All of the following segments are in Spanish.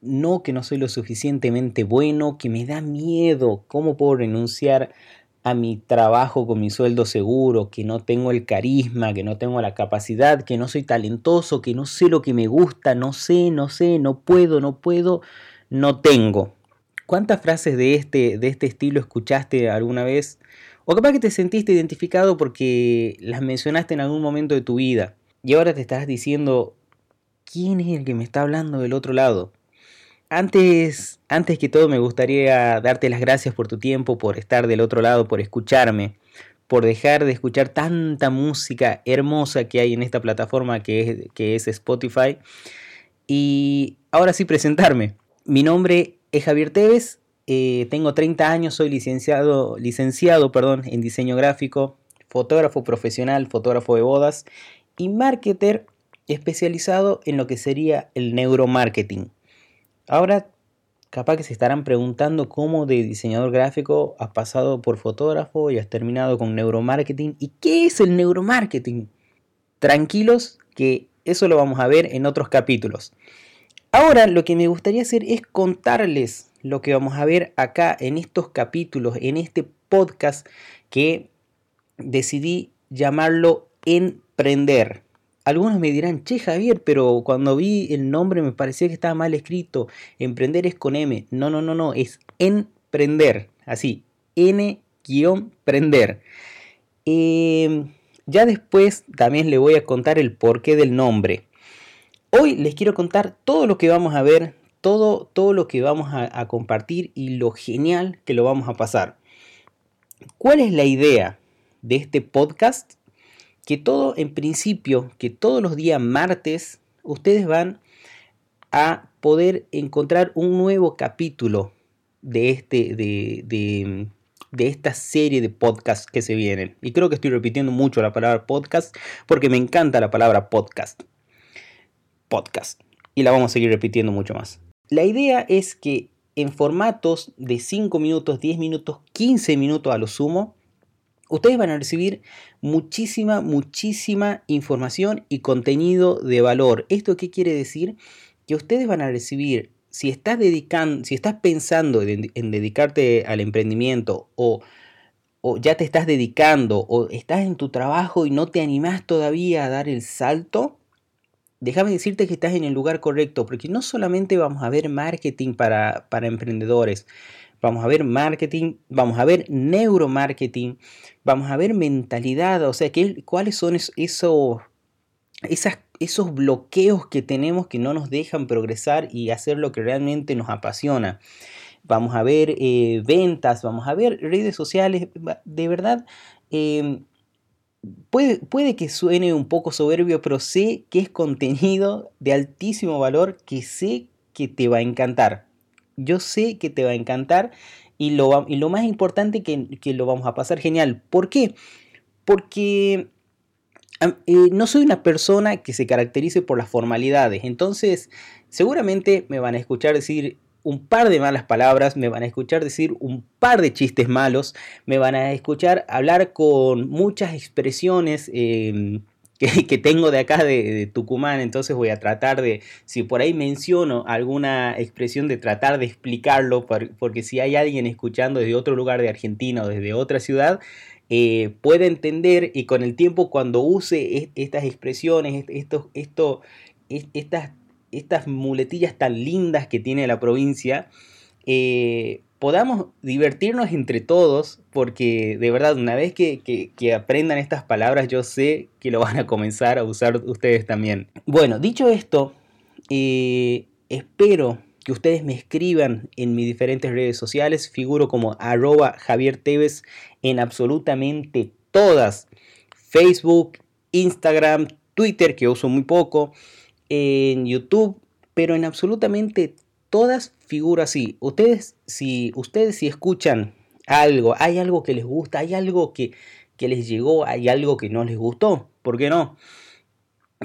no, que no soy lo suficientemente bueno, que me da miedo, cómo puedo renunciar a mi trabajo con mi sueldo seguro, que no tengo el carisma, que no tengo la capacidad, que no soy talentoso, que no sé lo que me gusta, no sé, no sé, no puedo, no puedo, no tengo. ¿Cuántas frases de este, de este estilo escuchaste alguna vez? O capaz que te sentiste identificado porque las mencionaste en algún momento de tu vida y ahora te estás diciendo, ¿quién es el que me está hablando del otro lado? Antes, antes que todo me gustaría darte las gracias por tu tiempo, por estar del otro lado, por escucharme, por dejar de escuchar tanta música hermosa que hay en esta plataforma que es, que es Spotify. Y ahora sí presentarme. Mi nombre es Javier Tevez, eh, tengo 30 años, soy licenciado, licenciado perdón, en diseño gráfico, fotógrafo profesional, fotógrafo de bodas y marketer especializado en lo que sería el neuromarketing. Ahora, capaz que se estarán preguntando cómo de diseñador gráfico has pasado por fotógrafo y has terminado con neuromarketing. ¿Y qué es el neuromarketing? Tranquilos que eso lo vamos a ver en otros capítulos. Ahora lo que me gustaría hacer es contarles lo que vamos a ver acá en estos capítulos, en este podcast que decidí llamarlo Emprender. Algunos me dirán, che Javier, pero cuando vi el nombre me parecía que estaba mal escrito. Emprender es con M. No, no, no, no, es emprender. Así, N-prender. Em, ya después también le voy a contar el porqué del nombre. Hoy les quiero contar todo lo que vamos a ver, todo, todo lo que vamos a compartir y lo genial que lo vamos a pasar. ¿Cuál es la idea de este podcast? Que todo en principio, que todos los días martes, ustedes van a poder encontrar un nuevo capítulo de, este, de, de, de esta serie de podcasts que se vienen. Y creo que estoy repitiendo mucho la palabra podcast porque me encanta la palabra podcast. Podcast. Y la vamos a seguir repitiendo mucho más. La idea es que en formatos de 5 minutos, 10 minutos, 15 minutos a lo sumo, ustedes van a recibir muchísima, muchísima información y contenido de valor. ¿Esto qué quiere decir? Que ustedes van a recibir, si estás dedicando, si estás pensando en, dedicarte al emprendimiento o, ya te estás dedicando o estás en tu trabajo y no te animás todavía a dar el salto, déjame decirte que estás en el lugar correcto, porque no solamente vamos a ver marketing para, para emprendedores, vamos a ver marketing, vamos a ver neuromarketing, vamos a ver mentalidad, o sea, ¿qué, cuáles son esos, esas, esos bloqueos que tenemos que no nos dejan progresar y hacer lo que realmente nos apasiona. Vamos a ver eh, ventas, vamos a ver redes sociales, de verdad. Em, puede, puede que suene un poco soberbio, pero sé que es contenido de altísimo valor que sé que te va a encantar. Yo sé que te va a encantar y lo, y lo más importante que, que lo vamos a pasar genial. ¿Por qué? Porque eh, no soy una persona que se caracterice por las formalidades. Entonces, seguramente me van a escuchar decir un par de malas palabras, me van a escuchar decir un par de chistes malos, me van a escuchar hablar con muchas expresiones em, que, tengo de acá de, Tucumán, entonces voy a tratar de, si por ahí menciono alguna expresión, de tratar de explicarlo, porque si hay alguien escuchando desde otro lugar de Argentina o desde otra ciudad, eh, puede entender y con el tiempo cuando use estas expresiones, estos, esto, estas, estas muletillas tan lindas que tiene la provincia, eh, podamos divertirnos entre todos, porque de verdad, una vez que, aprendan estas palabras, yo sé que lo van a comenzar a usar ustedes también. Bueno, dicho esto, eh, espero que ustedes me escriban en mis diferentes redes sociales, figuro como arroba Javier Tevez en absolutamente todas, Facebook, Instagram, Twitter, que uso muy poco, en YouTube, pero en absolutamente todas figuras así. Ustedes, si ustedes si escuchan algo, hay algo que les gusta, hay algo que, les llegó, hay algo que no les gustó, ¿por qué no?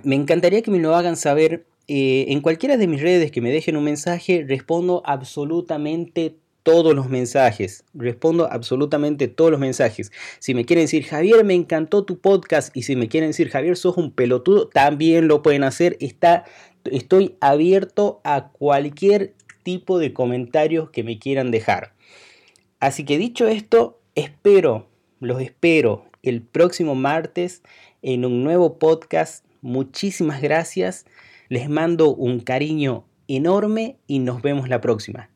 Me encantaría que me lo hagan saber eh, en cualquiera de mis redes, que me dejen un mensaje, respondo absolutamente todos los mensajes. Respondo absolutamente todos los mensajes. Si me quieren decir, Javier, me encantó tu podcast. Y si me quieren decir, Javier, sos un pelotudo, también lo pueden hacer. Está, estoy abierto a cualquier tipo de comentarios que me quieran dejar. Así que dicho esto, espero, los espero el próximo martes en un nuevo podcast. Muchísimas gracias. Les mando un cariño enorme y nos vemos la próxima.